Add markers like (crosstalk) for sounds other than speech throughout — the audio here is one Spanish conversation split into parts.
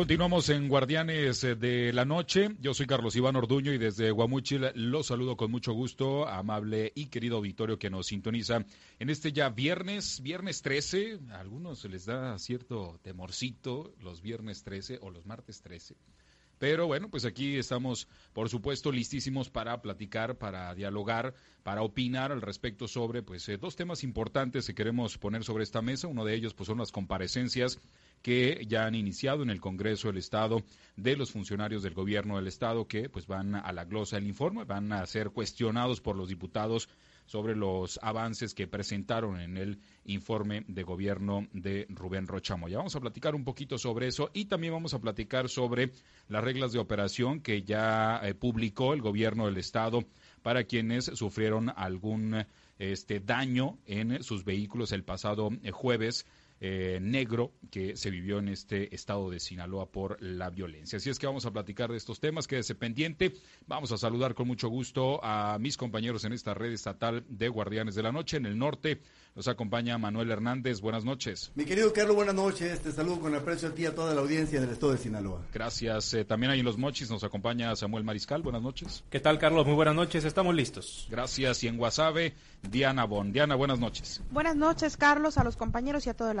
Continuamos en Guardianes eh, de la Noche. Yo soy Carlos Iván Orduño y desde Guamuchil los saludo con mucho gusto, amable y querido auditorio que nos sintoniza en este ya viernes, viernes 13. A algunos se les da cierto temorcito los viernes 13 o los martes 13. Pero bueno, pues aquí estamos, por supuesto, listísimos para platicar, para dialogar, para opinar al respecto sobre pues eh, dos temas importantes que queremos poner sobre esta mesa. Uno de ellos pues son las comparecencias que ya han iniciado en el Congreso del Estado de los funcionarios del gobierno del Estado que pues van a la glosa del informe, van a ser cuestionados por los diputados sobre los avances que presentaron en el informe de gobierno de Rubén Rochamo. Ya vamos a platicar un poquito sobre eso y también vamos a platicar sobre las reglas de operación que ya eh, publicó el gobierno del estado para quienes sufrieron algún este daño en sus vehículos el pasado eh, jueves eh, negro que se vivió en este estado de Sinaloa por la violencia. Así es que vamos a platicar de estos temas, quédese pendiente. Vamos a saludar con mucho gusto a mis compañeros en esta red estatal de Guardianes de la Noche. En el norte nos acompaña Manuel Hernández. Buenas noches. Mi querido Carlos, buenas noches. Te saludo con aprecio a ti y a toda la audiencia del estado de Sinaloa. Gracias. Eh, también ahí en Los Mochis nos acompaña Samuel Mariscal. Buenas noches. ¿Qué tal, Carlos? Muy buenas noches. Estamos listos. Gracias. Y en Guasave, Diana Bon. Diana, buenas noches. Buenas noches, Carlos, a los compañeros y a todo el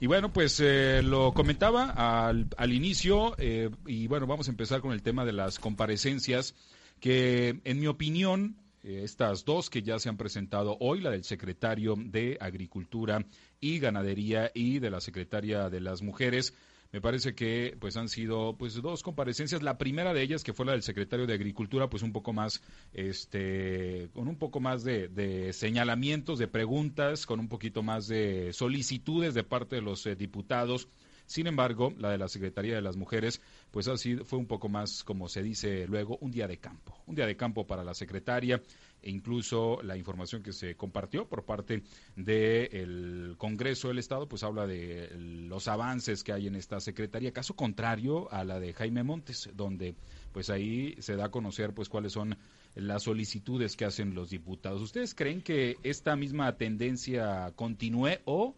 Y bueno, pues eh, lo comentaba al, al inicio, eh, y bueno, vamos a empezar con el tema de las comparecencias, que en mi opinión, eh, estas dos que ya se han presentado hoy, la del secretario de Agricultura y Ganadería y de la secretaria de las Mujeres, me parece que pues han sido pues dos comparecencias. La primera de ellas, que fue la del secretario de Agricultura, pues un poco más, este, con un poco más de, de señalamientos, de preguntas, con un poquito más de solicitudes de parte de los eh, diputados. Sin embargo, la de la Secretaría de las Mujeres, pues así fue un poco más, como se dice luego, un día de campo. Un día de campo para la secretaria e incluso la información que se compartió por parte del Congreso del Estado, pues habla de los avances que hay en esta secretaría, caso contrario a la de Jaime Montes, donde pues ahí se da a conocer pues cuáles son las solicitudes que hacen los diputados. ¿Ustedes creen que esta misma tendencia continúe o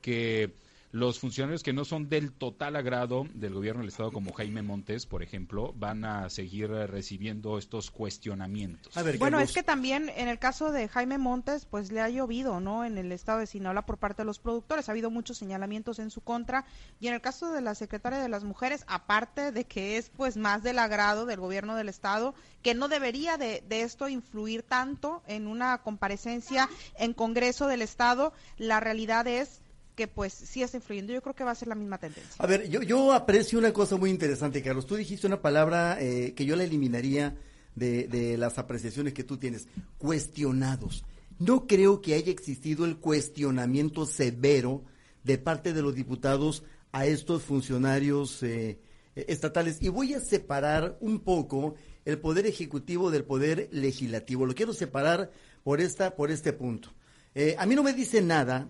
que los funcionarios que no son del total agrado del gobierno del Estado, como Jaime Montes, por ejemplo, van a seguir recibiendo estos cuestionamientos. bueno, es que también en el caso de Jaime Montes, pues le ha llovido, ¿no? En el Estado de Sinaloa por parte de los productores. Ha habido muchos señalamientos en su contra. Y en el caso de la secretaria de las Mujeres, aparte de que es pues más del agrado del gobierno del Estado, que no debería de, de esto influir tanto en una comparecencia en Congreso del Estado, la realidad es que pues sí está influyendo. Yo creo que va a ser la misma tendencia. A ver, yo, yo aprecio una cosa muy interesante, Carlos. Tú dijiste una palabra eh, que yo la eliminaría de, de las apreciaciones que tú tienes. Cuestionados. No creo que haya existido el cuestionamiento severo de parte de los diputados a estos funcionarios eh, estatales. Y voy a separar un poco el poder ejecutivo del poder legislativo. Lo quiero separar por esta, por este punto. Eh, a mí no me dice nada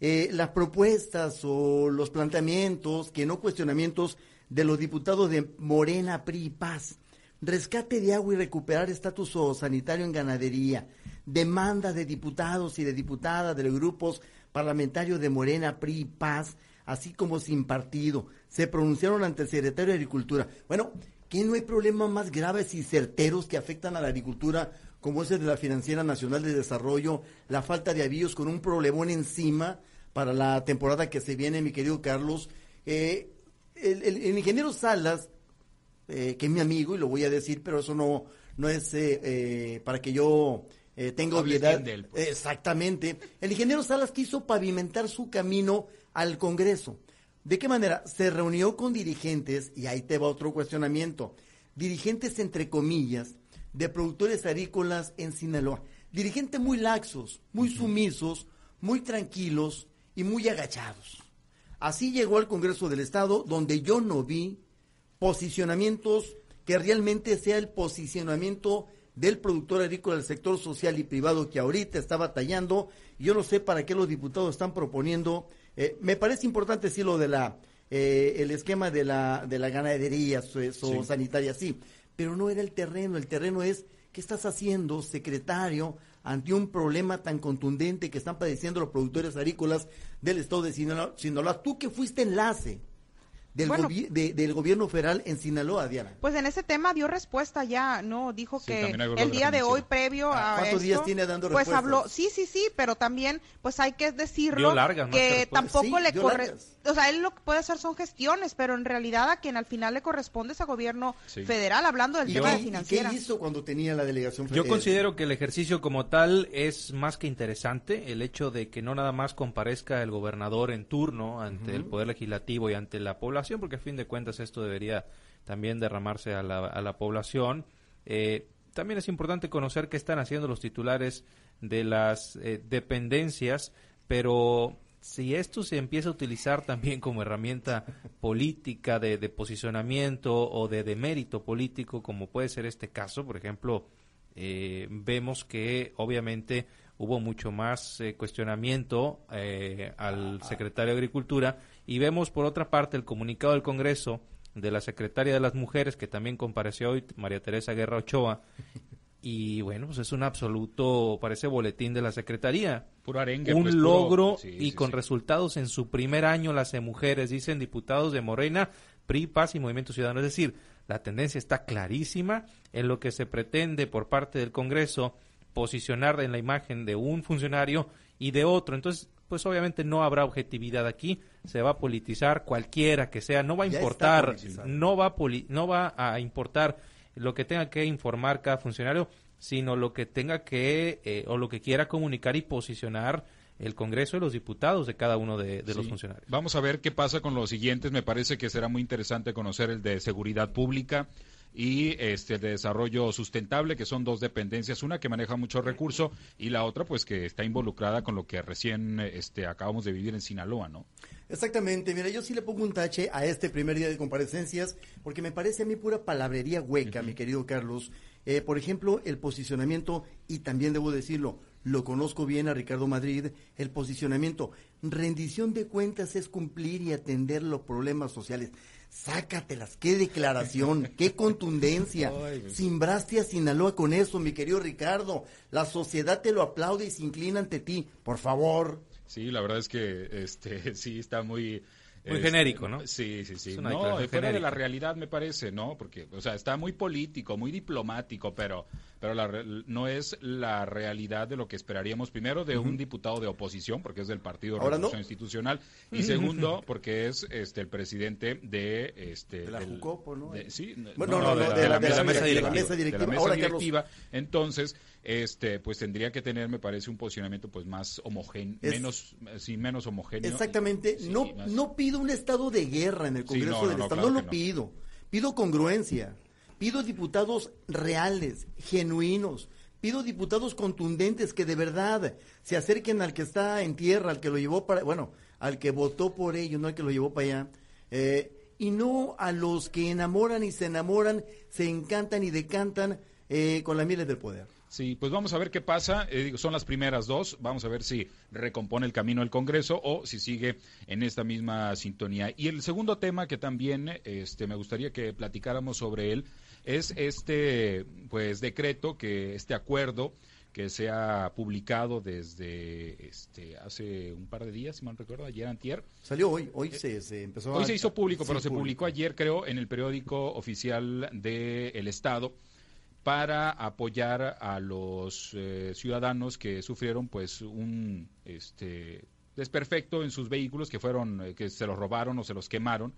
eh, las propuestas o los planteamientos, que no cuestionamientos de los diputados de Morena, PRI y Paz. Rescate de agua y recuperar estatus sanitario en ganadería. Demanda de diputados y de diputadas de los grupos parlamentarios de Morena, PRI y Paz, así como sin partido. Se pronunciaron ante el secretario de Agricultura. Bueno, ¿qué no hay problemas más graves y certeros que afectan a la agricultura como es el de la Financiera Nacional de Desarrollo, la falta de avíos con un problemón encima para la temporada que se viene, mi querido Carlos. Eh, el, ingeniero Salas, eh, que es mi amigo, y lo voy a decir, pero eso no, no es eh, para que yo tenga obviedad. Pues. Exactamente. El ingeniero Salas quiso pavimentar su camino al Congreso. ¿De qué manera? Se reunió con dirigentes, y ahí te va otro cuestionamiento, dirigentes entre comillas, de productores agrícolas en Sinaloa. Dirigentes muy laxos, muy sumisos, muy tranquilos y muy agachados. Así llegó al Congreso del Estado, donde yo no vi posicionamientos que realmente sea el posicionamiento del productor agrícola del sector social y privado que ahorita está batallando. Yo no sé para qué los diputados están proponiendo. Eh, me parece importante sí lo de la eh, el esquema de la de la ganadería so, sanitaria, sí, pero no era el terreno, el terreno es ¿qué estás haciendo, secretario, ante un problema tan contundente que están padeciendo los productores agrícolas del estado de Sinaloa? Tú que fuiste enlace del, del gobierno federal en Sinaloa, Diana. Pues en ese tema dio respuesta ya, ¿no? Dijo que el día de hoy previo ah, a ¿Cuántos días tiene dando Pues habló, sí, sí, sí, pero también pues hay que decirlo que tampoco le corresponde, o sea, él lo que puede hacer son gestiones, pero en realidad a quien al final le corresponde es a gobierno federal, hablando del tema de financiera. ¿Qué hizo cuando tenía la delegación federal? Yo considero que el ejercicio como tal es más que interesante, el hecho de que no nada más comparezca el gobernador en turno ante el Poder Legislativo y ante la población, porque a fin de cuentas esto debería también derramarse a la, a la población. Eh, también es importante conocer qué están haciendo los titulares de las eh, dependencias, pero si esto se empieza a utilizar también como herramienta (laughs) política de, posicionamiento o de demérito político, como puede ser este caso, por ejemplo, eh, vemos que obviamente hubo mucho más cuestionamiento al secretario de Agricultura y vemos por otra parte el comunicado del Congreso de la secretaria de las Mujeres, que también compareció hoy, María Teresa Guerra Ochoa, y bueno, pues es un absoluto, parece boletín de la Secretaría. Puro arengue. Un pues, logro y con resultados en su primer año las mujeres, dicen diputados de Morena, PRI, Paz y Movimiento Ciudadano. Es decir, la tendencia está clarísima en lo que se pretende por parte del Congreso posicionar en la imagen de un funcionario y de otro. Entonces, pues obviamente no habrá objetividad aquí, se va a politizar cualquiera que sea, no va a importar, no va a no va a importar lo que tenga que informar cada funcionario, sino lo que tenga que eh, o lo que quiera comunicar y posicionar el Congreso y los diputados de cada uno de, los funcionarios. Vamos a ver qué pasa con los siguientes. Me parece que será muy interesante conocer el de seguridad pública y este de desarrollo sustentable, que son dos dependencias, una que maneja mucho recurso y la otra pues que está involucrada con lo que recién este acabamos de vivir en Sinaloa, ¿no? Exactamente, mira, yo sí le pongo un tache a este primer día de comparecencias porque me parece a mí pura palabrería hueca, mi querido Carlos. Eh, por ejemplo, el posicionamiento, y también debo decirlo, lo conozco bien a Ricardo Madrid, el posicionamiento, rendición de cuentas es cumplir y atender los problemas sociales. Sácatelas, qué declaración, (laughs) qué contundencia. Simbraste a Sinaloa con eso, mi querido Ricardo. La sociedad te lo aplaude y se inclina ante ti. Por favor. Sí, la verdad es que este (laughs) sí está muy muy genérico, ¿no? Sí, sí, sí. No, fuera de la realidad me parece, ¿no? Porque, o sea, está muy político, muy diplomático, pero, pero no es la realidad de lo que esperaríamos, primero, de un diputado de oposición, porque es del Partido Revolución Institucional, y segundo, porque es este el presidente de... Este, de la Jucopo, ¿no? sí, bueno, no, no, de, la, mesa directiva. De la mesa directiva. Entonces, este, pues tendría que tener, me parece, un posicionamiento pues más homogéneo, menos, sí, menos homogéneo. Exactamente. no, no pido un estado de guerra en el Congreso del Estado, no, lo pido. Pido congruencia, pido diputados reales, genuinos, pido diputados contundentes que de verdad se acerquen al que está en tierra, al que lo llevó para, bueno, al que votó por ello, no al que lo llevó para allá. Eh, y no a los que enamoran y se enamoran, se encantan y decantan eh, con las mieles del poder. Sí, pues vamos a ver qué pasa. Eh, son las primeras dos. Vamos a ver si recompone el camino el Congreso o si sigue en esta misma sintonía. Y el segundo tema que también este, me gustaría que platicáramos sobre él es este pues decreto, que este acuerdo que se ha publicado desde este hace un par de días, si mal recuerdo, ayer antier. Salió hoy, hoy se, empezó Hoy se hizo público, pero se publicó ayer, creo, en el periódico oficial del Estado para apoyar a los eh, ciudadanos que sufrieron pues un este desperfecto en sus vehículos que fueron eh, que se los robaron o se los quemaron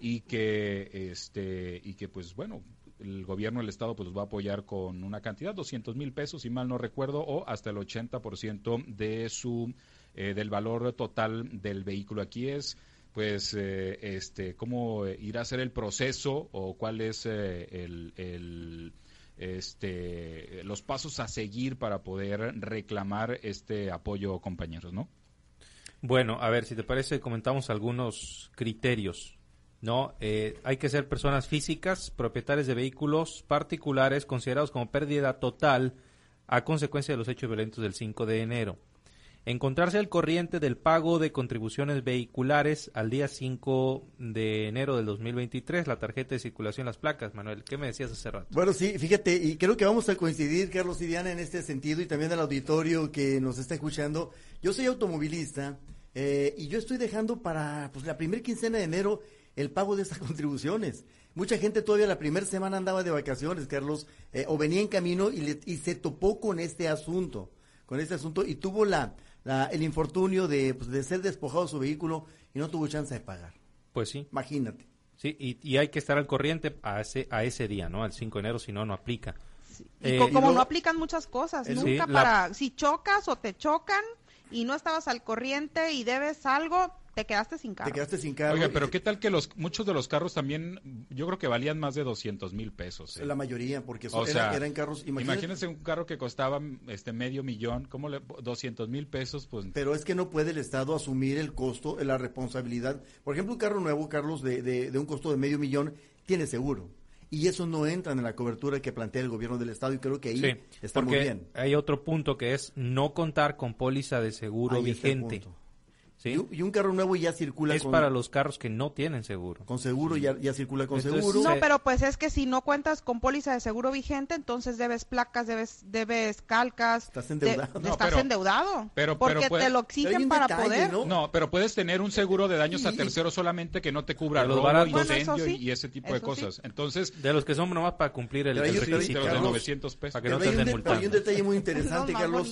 y que este y que pues bueno el gobierno del estado pues los va a apoyar con una cantidad 200 mil pesos si mal no recuerdo o hasta el 80% de su eh, del valor total del vehículo aquí es pues este cómo irá a ser el proceso o cuál es el este, los pasos a seguir para poder reclamar este apoyo, compañeros, ¿no? Bueno, a ver, si te parece, comentamos algunos criterios. ¿No? Eh, hay que ser personas físicas, propietarios de vehículos particulares considerados como pérdida total a consecuencia de los hechos violentos del 5 de enero encontrarse al corriente del pago de contribuciones vehiculares al día 5 de enero del 2023, la tarjeta de circulación, las placas. Manuel, ¿qué me decías hace rato? Bueno, sí, fíjate, y creo que vamos a coincidir, Carlos y Diana, en este sentido, y también al auditorio que nos está escuchando. Yo soy automovilista eh, y yo estoy dejando para pues, la primera quincena de enero el pago de esas (laughs) contribuciones. Mucha gente todavía la primera semana andaba de vacaciones, Carlos, eh, o venía en camino y, le- y se topó con este asunto, con este asunto y tuvo la, la- el infortunio de, pues, de ser despojado de su vehículo y no tuvo chance de pagar. Pues sí, Imagínate. sí, y, y hay que estar al corriente a ese, a ese día, ¿no? Al 5 de enero, si no, no aplica. Y Eh, y como luego- no aplican muchas cosas, nunca Sí, la- para, si chocas o te chocan y no estabas al corriente y debes algo, te quedaste sin carro. Te quedaste sin carro. Oiga, pero qué tal que los muchos de los carros también, yo creo que valían más de 200 mil pesos. eh? La mayoría, porque O sea, eran, eran carros, imagínate, Imagínense un carro que costaba este medio millón, ¿cómo le 200 mil pesos? Pues Pero es que no puede el Estado asumir el costo, la responsabilidad. Por ejemplo, un carro nuevo, Carlos, de, de, de un costo de medio millón, tiene seguro. Y eso no entra en la cobertura que plantea el gobierno del Estado y creo que ahí Sí, está muy bien. hay otro punto que es no contar con póliza de seguro Ahí está el vigente. punto. ¿Sí? Y, un- y un carro nuevo ya circula Es con, para los carros que no tienen seguro. con seguro, ya, ya circula con Entonces, seguro. No, pero pues es que si no cuentas con póliza de seguro vigente, entonces debes placas, debes debes calcas. Estás endeudado. No, estás pero- endeudado. pero- porque pero puede- te lo exigen para detalle, poder. ¿no? No, pero puedes tener un seguro de daños a terceros solamente que no te cubra los robo, baratos. Bueno, incendio y- sí, y ese tipo de cosas. sí. Entonces, De los que son nomás para cumplir el, el requisito. de los de Carlos, 900 pesos. para que no te hay, un anden de- hay un multando. detalle muy interesante, Carlos.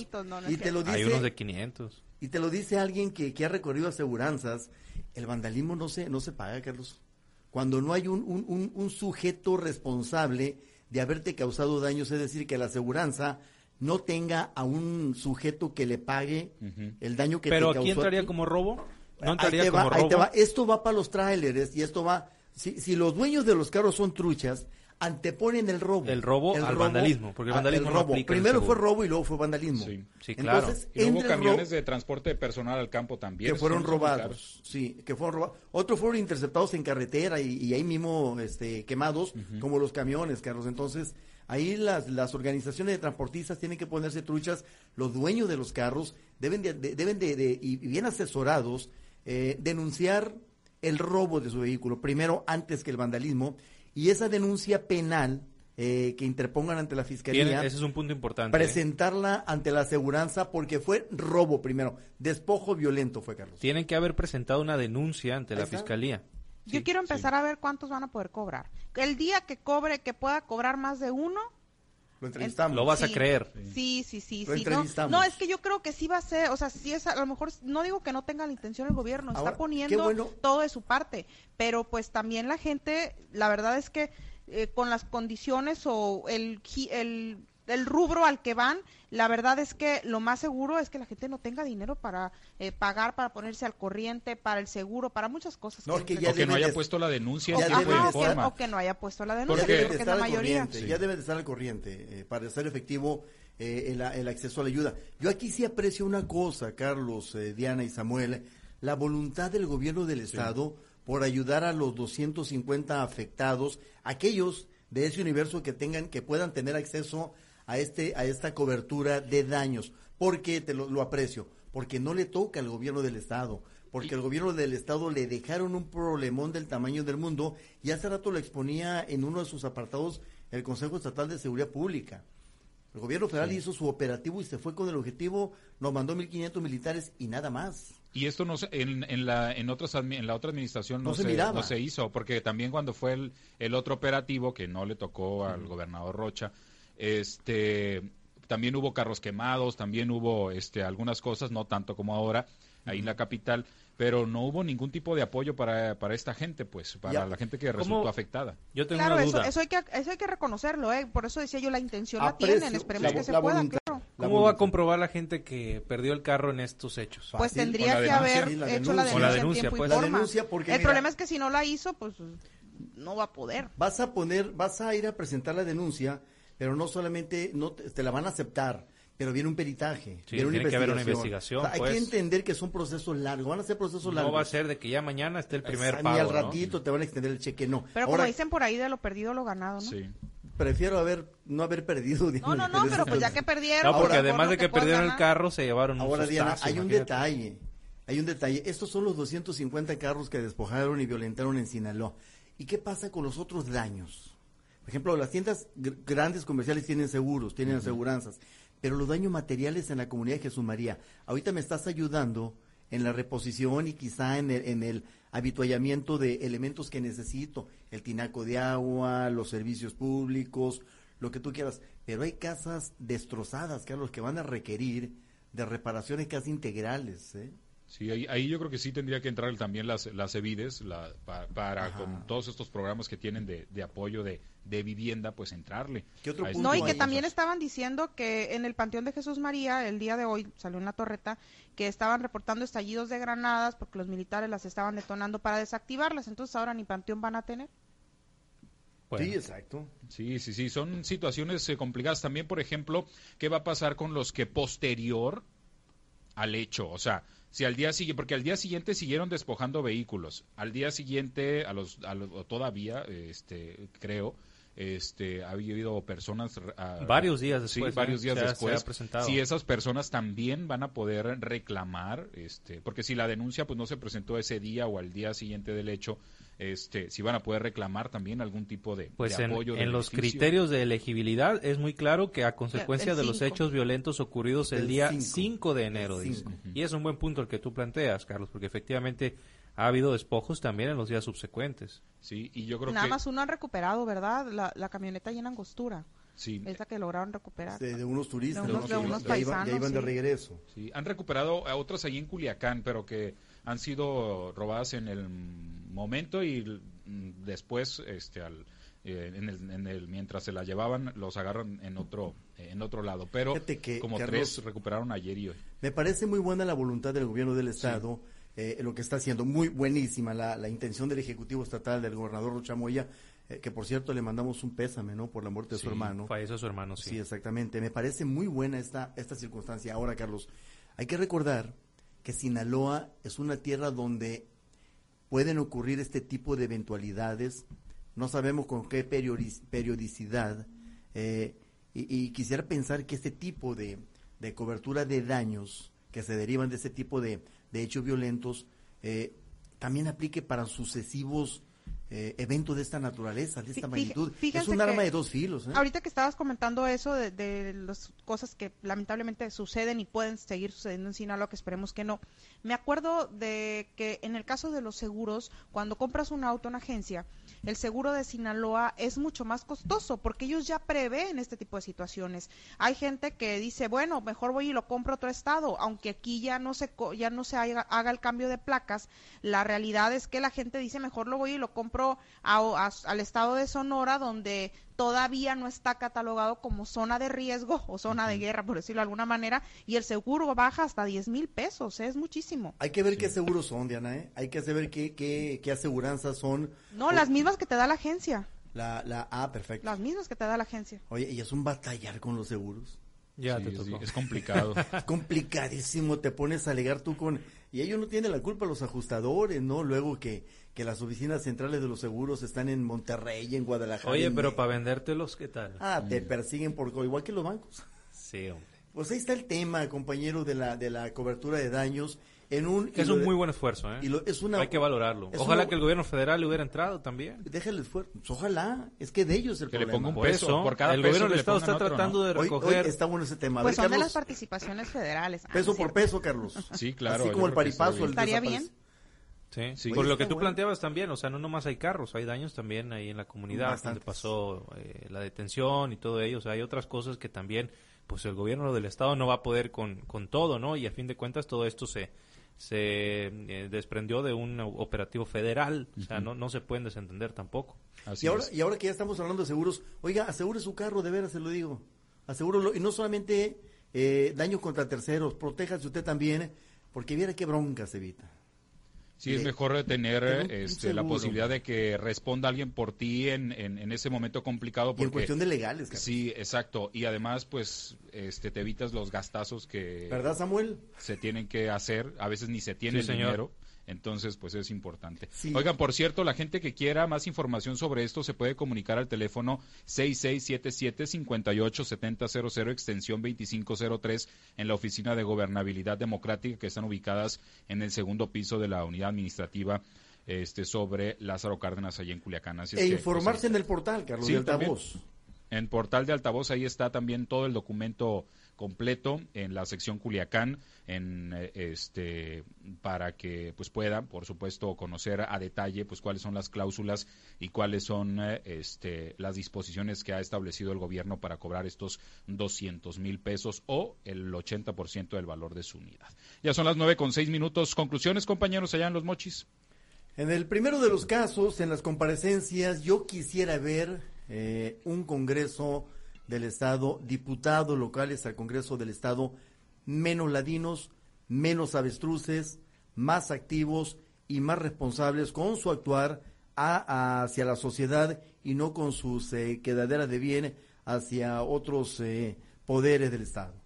y te lo Hay unos de 500. Y te lo dice alguien que, que ha recorrido aseguranzas. El vandalismo no se no se paga, Carlos. Cuando no hay un, un, un, un sujeto responsable de haberte causado daños, es decir, que la aseguranza no tenga a un sujeto que le pague el daño que Pero te causó. aquí a entraría como robo. No Ahí entraría te va, ahí te va. Esto va para los tráileres y esto va. Si, si los dueños de los carros son truchas, anteponen el robo. El robo al vandalismo, porque el vandalismo no robo. el Primero fue robo y luego fue vandalismo. Sí. Sí, claro. Entonces, y hubo el camiones robo- de transporte de personal al campo también. que fueron robados, sí, que fueron robados. Otros fueron interceptados en carretera y, y ahí mismo este, quemados, como los camiones, Carlos. Entonces, ahí las, las organizaciones de transportistas tienen que ponerse truchas, los dueños de los carros deben de, de- deben de, de- y bien asesorados, eh, denunciar el robo de su vehículo, primero antes que el vandalismo, y esa denuncia penal eh, que interpongan ante la fiscalía Tiene- ese es un punto importante. ¿eh? presentarla ante la aseguranza porque fue robo primero, despojo violento fue Carlos. Tienen que haber presentado una denuncia ante la está. fiscalía. Yo Sí, quiero empezar a ver cuántos van a poder cobrar. El día que cobre, que pueda cobrar más de uno, Lo entrevistamos. Lo vas a creer. Sí, sí, sí, Lo sí. No, entrevistamos. no, es que yo creo que sí va a ser, o sea, sí es, a lo mejor, no digo que no tenga la intención el gobierno, Ahora, está poniendo bueno. todo de su parte, pero pues también la gente, la verdad es que eh, con las condiciones o el, el, el rubro al que van, la verdad es que lo más seguro es que la gente no tenga dinero para eh, pagar, para ponerse al corriente, para el seguro, para muchas cosas. No, es que se- ya O que no haya de- puesto la denuncia ya en debe tiempo y de o, que, forma. o que no haya puesto la denuncia, Porque- es la mayoría. ya debe de estar al corriente eh, para ser efectivo eh, el, el acceso a la ayuda. Yo aquí sí aprecio una cosa, Carlos, eh, Diana y Samuel, la voluntad del gobierno del Estado por ayudar a los 250 afectados, aquellos de ese universo que tengan, que puedan tener acceso a este, a esta cobertura de daños. porque te lo, lo aprecio? Porque no le toca al gobierno del Estado, porque el gobierno del Estado le dejaron un problemón del tamaño del mundo y hace rato lo exponía en uno de sus apartados el Consejo Estatal de Seguridad Pública. El gobierno federal hizo su operativo y se fue con el objetivo, nos mandó 1.500 militares y nada más. Y esto no se, en, en la en otras en la otra administración no, No se se, miraba. no se hizo porque también cuando fue el, el otro operativo que no le tocó al gobernador Rocha, este también hubo carros quemados, también hubo este algunas cosas, no tanto como ahora ahí en la capital, pero no hubo ningún tipo de apoyo para, para esta gente, pues, para Ya. la gente que ¿Cómo? resultó afectada. Yo tengo Claro, una eso, duda. eso, hay que, eso hay que reconocerlo, ¿eh? Por eso decía yo, la intención la Aprecio tienen, esperemos la- que se la pueda, voluntad. claro. La ¿Cómo va a comprobar la gente que perdió el carro en estos hechos? Pues tendría que la haber la hecho la denuncia. La en tiempo y pues. La forma. denuncia, porque El mira- problema es que si no la hizo, pues no va a poder. Vas a poner, vas a ir a presentar la denuncia, pero no solamente, no te, te la van a aceptar, pero viene un peritaje, Sí, viene una tiene que haber una investigación. hay pues. que entender que son procesos largos, van a ser procesos largos. No va a ser de que ya mañana esté el primer Ni pago, al ¿no? ratito te van a extender el cheque, no. Pero Ahora, como dicen por ahí, de lo perdido lo ganado, ¿no? Sí. prefiero haber, no haber perdido. No, no, no, pero pues ya (laughs) que perdieron. No, porque además de que perdieron el carro, se llevaron un Ahora, Diana, hay un detalle. Hay un detalle. Estos son los 250 carros que despojaron y violentaron en Sinaloa. ¿Y qué pasa con los otros daños? Por ejemplo, las tiendas gr- grandes comerciales tienen seguros, tienen aseguranzas, pero los daños materiales en la comunidad de Jesús María. Ahorita me estás ayudando en la reposición y quizá en el, en el habituallamiento de elementos que necesito, el tinaco de agua, los servicios públicos, lo que tú quieras. Pero hay casas destrozadas, Carlos, que van a requerir de reparaciones casi integrales. ¿eh? Sí, ahí, yo creo que sí tendría que entrar también las, las EVIDES la, para con todos estos programas que tienen de, de apoyo de, de, vivienda, pues entrarle. no, y que también estaban diciendo que en el Panteón de Jesús María, el día de hoy, salió en la torreta, que estaban reportando estallidos de granadas porque los militares las estaban detonando para desactivarlas, entonces ahora ni Panteón van a tener. Sí, exacto. Sí, sí, sí, son situaciones eh, complicadas. También, por ejemplo, ¿qué va a pasar con los que posterior al hecho, o sea, si al día siguiente, porque al día siguiente siguieron despojando vehículos, al día siguiente, a los, a todavía, este, creo, este, ha habido personas varios días después, sí, varios días después, si esas personas también van a poder reclamar, este, porque si la denuncia pues no se presentó ese día o al día siguiente del hecho, este, si van a poder reclamar también algún tipo de, pues en, apoyo. en los criterios de elegibilidad es muy claro que a consecuencia de los hechos violentos ocurridos el, día 5 de enero, dice. Y es un buen punto el que tú planteas, Carlos, porque efectivamente ha habido despojos también en los días subsecuentes. Sí, y yo creo Nada más uno han recuperado, ¿verdad? La, camioneta llena angostura. Sí. Esa que lograron recuperar. De, unos turistas. De unos, paisanos. Ya iban, de regreso. Sí, han recuperado a otras allí en Culiacán, pero que han sido robadas en el momento y mm, después este al eh, en, el, mientras se la llevaban los agarran en otro en otro lado pero como tres recuperaron ayer y hoy me parece muy buena la voluntad del gobierno del estado eh, lo que está haciendo. Muy buenísima la, la, intención del ejecutivo estatal del gobernador Rochamoya eh, que por cierto le mandamos un pésame no por la muerte de su hermano. falleció su hermano sí sí. exactamente. Me parece muy buena esta esta circunstancia. Ahora Carlos hay que recordar que Sinaloa es una tierra donde pueden ocurrir este tipo de eventualidades, no sabemos con qué periodicidad, eh, y, quisiera pensar que este tipo de, de, cobertura de daños que se derivan de ese tipo de, de hechos violentos eh, también aplique para sucesivos eh, evento de esta naturaleza, de esta magnitud. Es un arma de dos filos. ¿eh? Ahorita que estabas comentando eso de, las cosas que lamentablemente suceden y pueden seguir sucediendo en Sinaloa, que esperemos que no. Me acuerdo de que en el caso de los seguros, cuando compras un auto en agencia, el seguro de Sinaloa es mucho más costoso porque ellos ya prevén este tipo de situaciones. Hay gente que dice, bueno, mejor voy y lo compro a otro estado, aunque aquí ya no se ya no se haga, haga el cambio de placas. La realidad es que la gente dice, mejor lo voy y lo compro al estado de Sonora, donde todavía no está catalogado como zona de riesgo o zona de guerra, por decirlo de alguna manera, y el seguro baja hasta 10 mil pesos, es muchísimo. Hay que ver qué seguros son, Diana, ¿eh? hay que saber qué, qué, qué aseguranzas son. No, las mismas que te da la agencia. La, la, ah, perfecto. Las mismas que te da la agencia. Oye, ¿y es un batallar con los seguros? Ya te tocó. es complicado. (laughs) Complicadísimo, te pones a alegar tú con... Y ellos no tienen la culpa, los ajustadores, ¿no? Luego que, que las oficinas centrales de los seguros están en Monterrey, en Guadalajara. Oye, pero para vendértelos, ¿qué tal? Ah, te persiguen por... Igual que los bancos. Sí, hombre. Pues ahí está el tema, compañero, de la, de la cobertura de daños un, es un muy buen esfuerzo, ¿eh? es una, Hay que valorarlo. Ojalá que el gobierno federal le hubiera entrado también. Deja el esfuerzo. Pues ojalá. Es que de ellos el que le ponga un peso. Por cada el gobierno del Estado está tratando de recoger. está bueno ese tema. Pues son de las participaciones federales. Ah, peso por peso, Carlos. (laughs) Sí, claro. Así como el paripaso. Estaría bien. Sí, sí. por lo que tú planteabas también, o sea, no nomás hay carros, hay daños también ahí en la comunidad donde pasó eh, la detención y todo ello, o sea, hay otras cosas que también, pues el gobierno del estado no va a poder con, con todo, ¿no? Y a fin de cuentas todo esto se, se eh, desprendió de un operativo federal, o sea, no, no se pueden desentender tampoco. y, ahora, y ahora que ya estamos hablando de seguros, oiga, asegure su carro, de veras se lo digo, asegúrelo, y no solamente eh, daños contra terceros, protéjase usted también, porque viera qué bronca se evita. Sí, es mejor tener este, la posibilidad de que responda alguien por ti en, en, ese momento complicado. Porque, en cuestión de legales. Sí, exacto. Y además, pues, este, te evitas los gastazos que... ¿Verdad, Samuel? Se tienen que hacer. A veces ni se tiene el dinero. Entonces, pues es importante. Oigan, por cierto, la gente que quiera más información sobre esto se puede comunicar al teléfono 6677-587000, extensión 2503, en la Oficina de Gobernabilidad Democrática, que están ubicadas en el segundo piso de la unidad administrativa este, sobre Lázaro Cárdenas, allá en Culiacán. e informarse pues, en el portal, Carlos, sí, En portal de altavoz ahí está también todo el documento completo en la sección Culiacán en eh, este para que pues pueda por supuesto conocer a detalle pues cuáles son las cláusulas y cuáles son eh, este las disposiciones que ha establecido el gobierno para cobrar estos 200 mil pesos o el 80% del valor de su unidad. Ya son las nueve con seis minutos. Conclusiones, compañeros, allá en Los Mochis. En el primero de los casos, en las comparecencias, yo quisiera ver eh, un Congreso del Estado, diputados locales al Congreso del Estado, menos ladinos, menos avestruces, más activos y más responsables con su actuar hacia la sociedad y no con sus eh, quedaderas de bien hacia otros eh, poderes del Estado.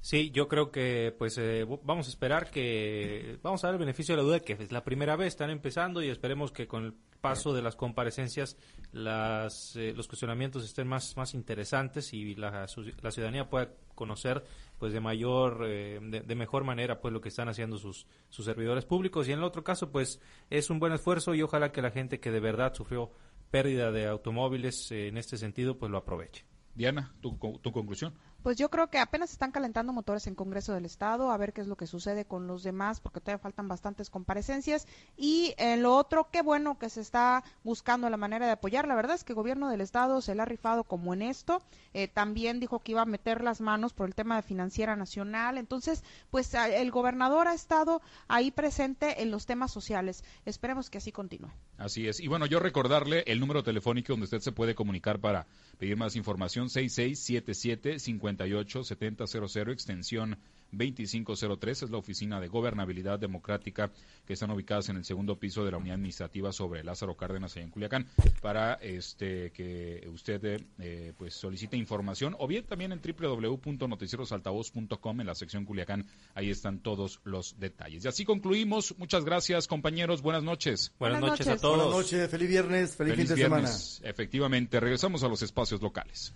Sí, yo creo que pues eh, vamos a esperar que vamos a dar el beneficio de la duda que es la primera vez están empezando y esperemos que con el paso de las comparecencias las, eh, los cuestionamientos estén más más interesantes y la, la ciudadanía pueda conocer pues de mayor eh, de, mejor manera pues lo que están haciendo sus sus servidores públicos y en el otro caso pues es un buen esfuerzo y ojalá que la gente que de verdad sufrió pérdida de automóviles en este sentido pues lo aproveche. Diana, tu, tu conclusión. Pues yo creo que apenas están calentando motores en Congreso del Estado, a ver qué es lo que sucede con los demás, porque todavía faltan bastantes comparecencias. Y en lo otro, qué bueno que se está buscando la manera de apoyar. La verdad es que el gobierno del Estado se le ha rifado como en esto. Eh, también dijo que iba a meter las manos por el tema de financiera nacional. Entonces, pues el gobernador ha estado ahí presente en los temas sociales. Esperemos que así continúe. Así es. Y bueno, yo recordarle el número telefónico donde usted se puede comunicar para pedir más información, 6677 587000, extensión 2503 es la oficina de gobernabilidad democrática que están ubicadas en el segundo piso de la unidad administrativa sobre Lázaro Cárdenas en Culiacán para este que usted eh, pues solicite información o bien también en www.noticierosaltavoz.com en la sección Culiacán ahí están todos los detalles y así concluimos muchas gracias compañeros buenas noches buenas, noches, a todos buenas noches feliz viernes feliz, fin de semana efectivamente regresamos a los espacios locales